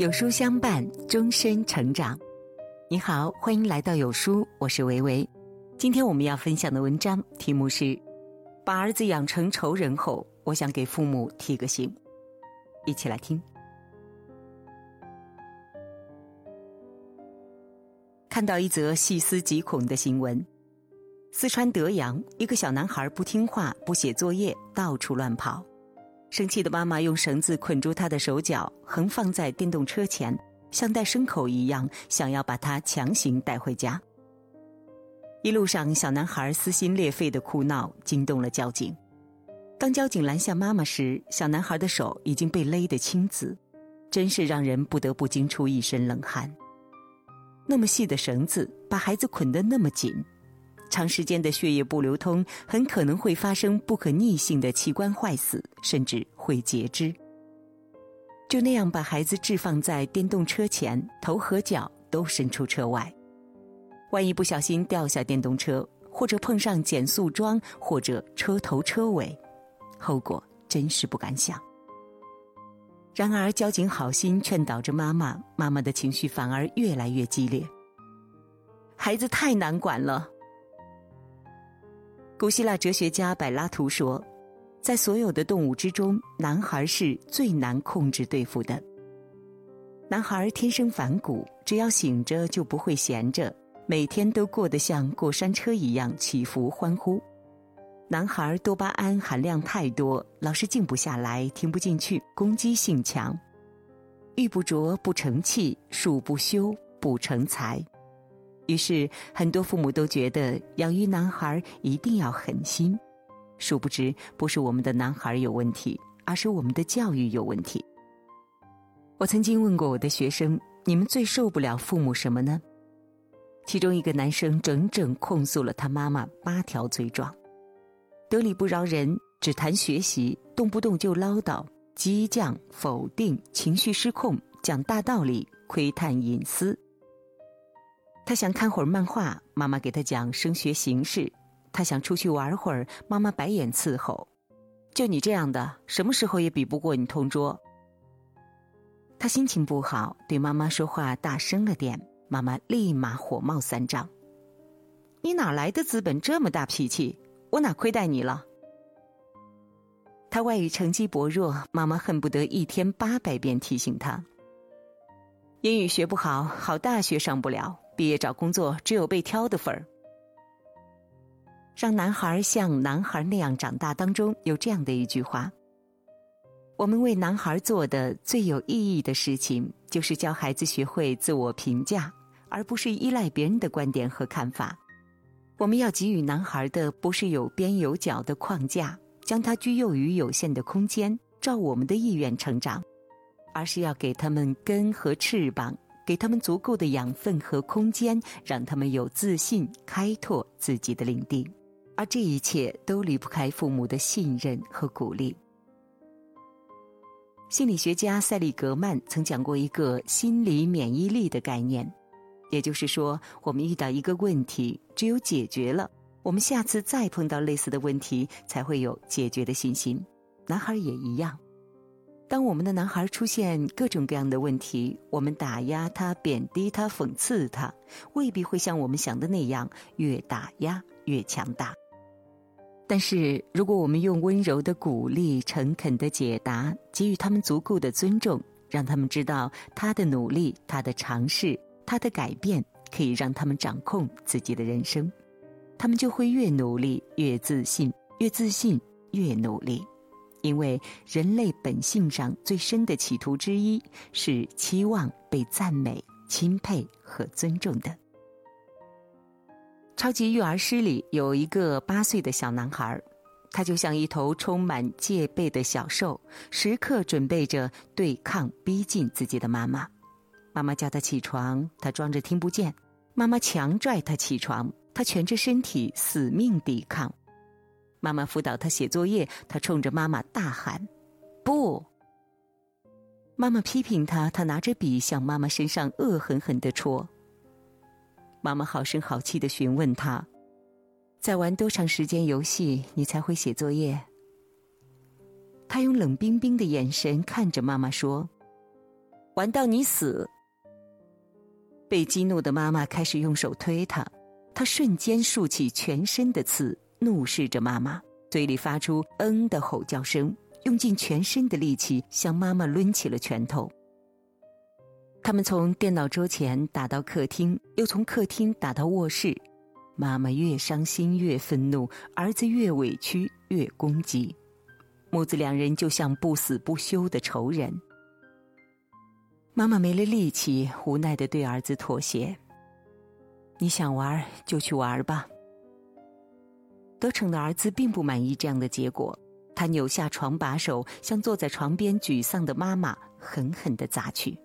有书相伴，终身成长。你好，欢迎来到有书，我是维维。今天我们要分享的文章题目是：把儿子养成仇人后，我想给父母提个醒。一起来听。看到一则细思极恐的新闻：四川德阳一个小男孩不听话、不写作业，到处乱跑。生气的妈妈用绳子捆住他的手脚，横放在电动车前，像带牲口一样，想要把他强行带回家。一路上，小男孩撕心裂肺的哭闹，惊动了交警。当交警拦下妈妈时，小男孩的手已经被勒得青紫，真是让人不得不惊出一身冷汗。那么细的绳子，把孩子捆得那么紧。长时间的血液不流通，很可能会发生不可逆性的器官坏死，甚至会截肢。就那样把孩子置放在电动车前，头和脚都伸出车外，万一不小心掉下电动车，或者碰上减速桩，或者车头车尾，后果真是不敢想。然而，交警好心劝导着妈妈，妈妈的情绪反而越来越激烈。孩子太难管了。古希腊哲学家柏拉图说：“在所有的动物之中，男孩是最难控制对付的。男孩天生反骨，只要醒着就不会闲着，每天都过得像过山车一样起伏欢呼。男孩多巴胺含量太多，老是静不下来，听不进去，攻击性强。玉不琢不成器，树不修不成材。”于是，很多父母都觉得养育男孩一定要狠心，殊不知不是我们的男孩有问题，而是我们的教育有问题。我曾经问过我的学生：“你们最受不了父母什么呢？”其中一个男生整整控诉了他妈妈八条罪状：得理不饶人，只谈学习，动不动就唠叨，激将、否定、情绪失控，讲大道理，窥探隐私。他想看会儿漫画，妈妈给他讲升学形势；他想出去玩会儿，妈妈白眼伺候。就你这样的，什么时候也比不过你同桌。他心情不好，对妈妈说话大声了点，妈妈立马火冒三丈：“你哪来的资本这么大脾气？我哪亏待你了？”他外语成绩薄弱，妈妈恨不得一天八百遍提醒他：“英语学不好，好大学上不了。”毕业找工作只有被挑的份儿。让男孩像男孩那样长大当中有这样的一句话：我们为男孩做的最有意义的事情，就是教孩子学会自我评价，而不是依赖别人的观点和看法。我们要给予男孩的不是有边有角的框架，将他居囿于有限的空间，照我们的意愿成长，而是要给他们根和翅膀。给他们足够的养分和空间，让他们有自信开拓自己的领地，而这一切都离不开父母的信任和鼓励。心理学家塞利格曼曾讲过一个心理免疫力的概念，也就是说，我们遇到一个问题，只有解决了，我们下次再碰到类似的问题才会有解决的信心。男孩也一样。当我们的男孩出现各种各样的问题，我们打压他、贬低他、讽刺他，未必会像我们想的那样越打压越强大。但是，如果我们用温柔的鼓励、诚恳的解答，给予他们足够的尊重，让他们知道他的努力、他的尝试、他的改变可以让他们掌控自己的人生，他们就会越努力越自信，越自信越努力。因为人类本性上最深的企图之一是期望被赞美、钦佩和尊重的。超级育儿师里有一个八岁的小男孩，他就像一头充满戒备的小兽，时刻准备着对抗、逼近自己的妈妈。妈妈叫他起床，他装着听不见；妈妈强拽他起床，他蜷着身体死命抵抗。妈妈辅导他写作业，他冲着妈妈大喊：“不！”妈妈批评他，他拿着笔向妈妈身上恶狠狠的戳。妈妈好声好气的询问他：“再玩多长时间游戏，你才会写作业？”他用冷冰冰的眼神看着妈妈说：“玩到你死。被激怒的妈妈开始用手推他，他瞬间竖起全身的刺，怒视着妈妈，嘴里发出“嗯”的吼叫声，用尽全身的力气向妈妈抡起了拳头。他们从电脑桌前打到客厅，又从客厅打到卧室。妈妈越伤心越愤怒，儿子越委屈越攻击，母子两人就像不死不休的仇人。妈妈没了力气，无奈的对儿子妥协：“你想玩就去玩吧。”得逞的儿子并不满意这样的结果，他扭下床把手，向坐在床边沮丧的妈妈狠狠的砸去。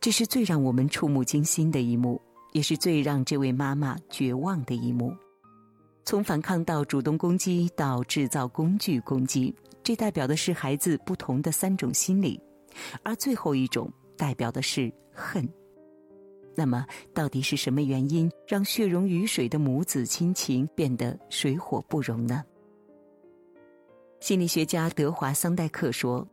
这是最让我们触目惊心的一幕，也是最让这位妈妈绝望的一幕。从反抗到主动攻击，到制造工具攻击，这代表的是孩子不同的三种心理，而最后一种代表的是恨。那么，到底是什么原因让血溶于水的母子亲情变得水火不容呢？心理学家德华桑代克说。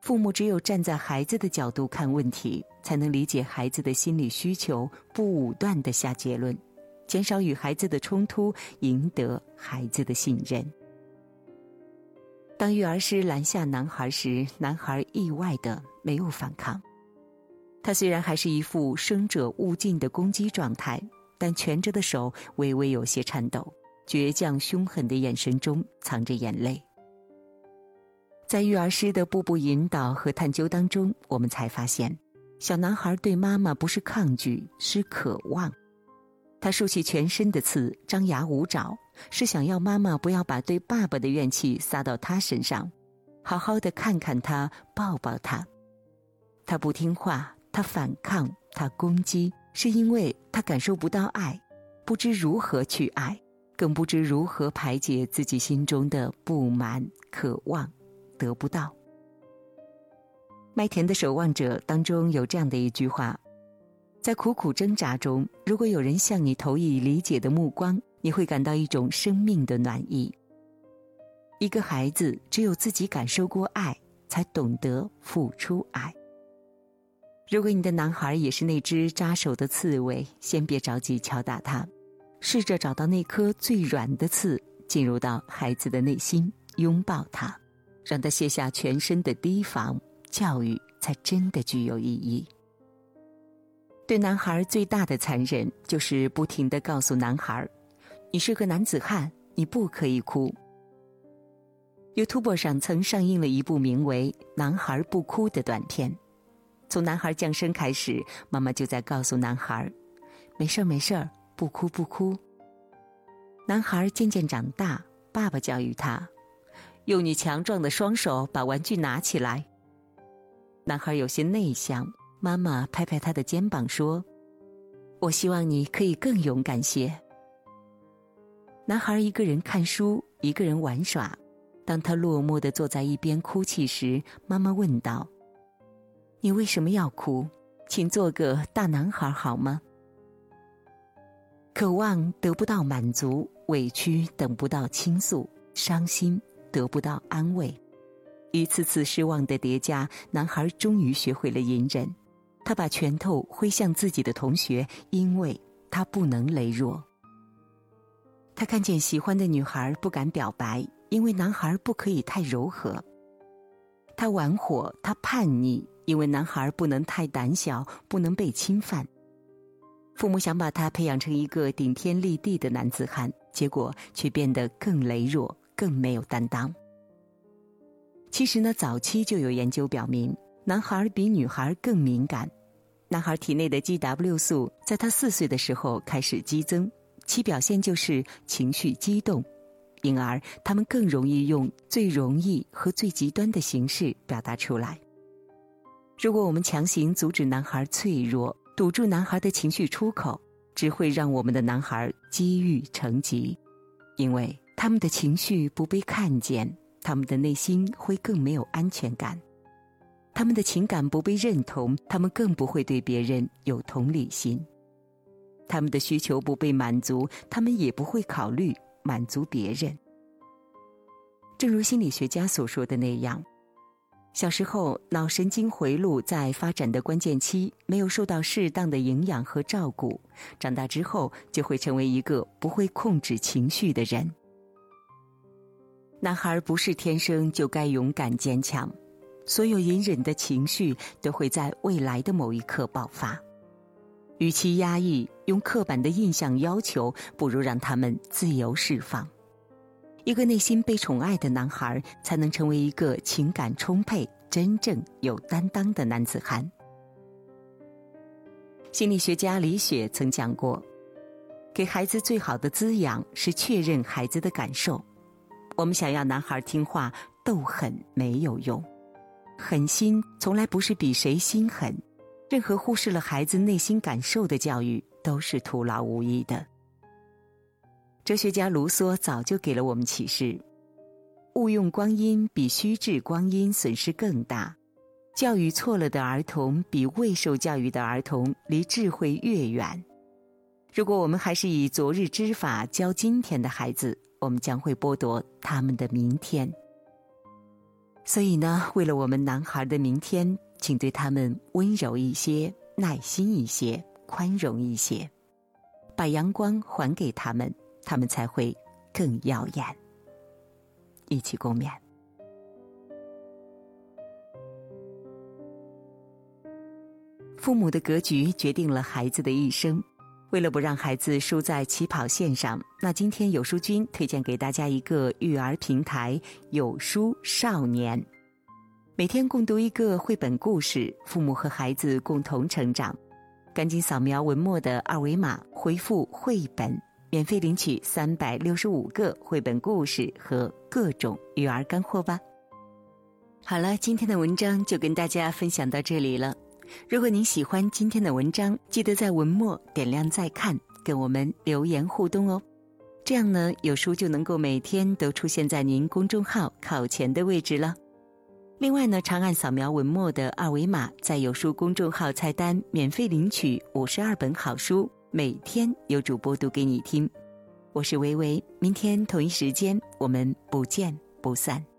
父母只有站在孩子的角度看问题，才能理解孩子的心理需求，不武断的下结论，减少与孩子的冲突，赢得孩子的信任。当育儿师拦下男孩时，男孩意外的没有反抗。他虽然还是一副生者勿近的攻击状态，但蜷着的手微微有些颤抖，倔强凶狠的眼神中藏着眼泪。在育儿师的步步引导和探究当中，我们才发现，小男孩对妈妈不是抗拒，是渴望。他竖起全身的刺，张牙舞爪，是想要妈妈不要把对爸爸的怨气撒到他身上，好好的看看他，抱抱他。他不听话，他反抗，他攻击，是因为他感受不到爱，不知如何去爱，更不知如何排解自己心中的不满、渴望。得不到。麦田的守望者当中有这样的一句话：在苦苦挣扎中，如果有人向你投以理解的目光，你会感到一种生命的暖意。一个孩子只有自己感受过爱，才懂得付出爱。如果你的男孩也是那只扎手的刺猬，先别着急敲打他，试着找到那颗最软的刺，进入到孩子的内心，拥抱他。让他卸下全身的提防，教育才真的具有意义。对男孩最大的残忍，就是不停的告诉男孩：“你是个男子汉，你不可以哭。” YouTube 上曾上映了一部名为《男孩不哭》的短片。从男孩降生开始，妈妈就在告诉男孩：“没事儿，没事儿，不哭不哭。”男孩渐渐长大，爸爸教育他。用你强壮的双手把玩具拿起来。男孩有些内向，妈妈拍拍他的肩膀说：“我希望你可以更勇敢些。”男孩一个人看书，一个人玩耍。当他落寞的坐在一边哭泣时，妈妈问道：“你为什么要哭？请做个大男孩好吗？”渴望得不到满足，委屈等不到倾诉，伤心。得不到安慰，一次次失望的叠加，男孩终于学会了隐忍。他把拳头挥向自己的同学，因为他不能羸弱。他看见喜欢的女孩不敢表白，因为男孩不可以太柔和。他玩火，他叛逆，因为男孩不能太胆小，不能被侵犯。父母想把他培养成一个顶天立地的男子汉，结果却变得更羸弱。更没有担当。其实呢，早期就有研究表明，男孩比女孩更敏感。男孩体内的 GW 素在他四岁的时候开始激增，其表现就是情绪激动，因而他们更容易用最容易和最极端的形式表达出来。如果我们强行阻止男孩脆弱，堵住男孩的情绪出口，只会让我们的男孩积郁成疾，因为。他们的情绪不被看见，他们的内心会更没有安全感；他们的情感不被认同，他们更不会对别人有同理心；他们的需求不被满足，他们也不会考虑满足别人。正如心理学家所说的那样，小时候，脑神经回路在发展的关键期没有受到适当的营养和照顾，长大之后就会成为一个不会控制情绪的人。男孩不是天生就该勇敢坚强，所有隐忍的情绪都会在未来的某一刻爆发。与其压抑，用刻板的印象要求，不如让他们自由释放。一个内心被宠爱的男孩，才能成为一个情感充沛、真正有担当的男子汉。心理学家李雪曾讲过：“给孩子最好的滋养是确认孩子的感受。我们想要男孩听话，斗狠没有用，狠心从来不是比谁心狠。任何忽视了孩子内心感受的教育，都是徒劳无益的。”哲学家卢梭早就给了我们启示：误用光阴比虚掷光阴损失更大；教育错了的儿童比未受教育的儿童离智慧越远。如果我们还是以昨日之法教今天的孩子，我们将会剥夺他们的明天。所以呢，为了我们男孩的明天，请对他们温柔一些、耐心一些、宽容一些，把阳光还给他们。他们才会更耀眼。一起共勉。父母的格局决定了孩子的一生。为了不让孩子输在起跑线上，那今天有书君推荐给大家一个育儿平台——有书少年。每天共读一个绘本故事，父母和孩子共同成长。赶紧扫描文末的二维码，回复“绘本”。免费领取三百六十五个绘本故事和各种育儿干货吧。好了，今天的文章就跟大家分享到这里了。如果您喜欢今天的文章，记得在文末点亮再看，跟我们留言互动哦。这样呢，有书就能够每天都出现在您公众号靠前的位置了。另外呢，长按扫描文末的二维码，在有书公众号菜单免费领取五十二本好书。每天有主播读给你听，我是薇薇，明天同一时间我们不见不散。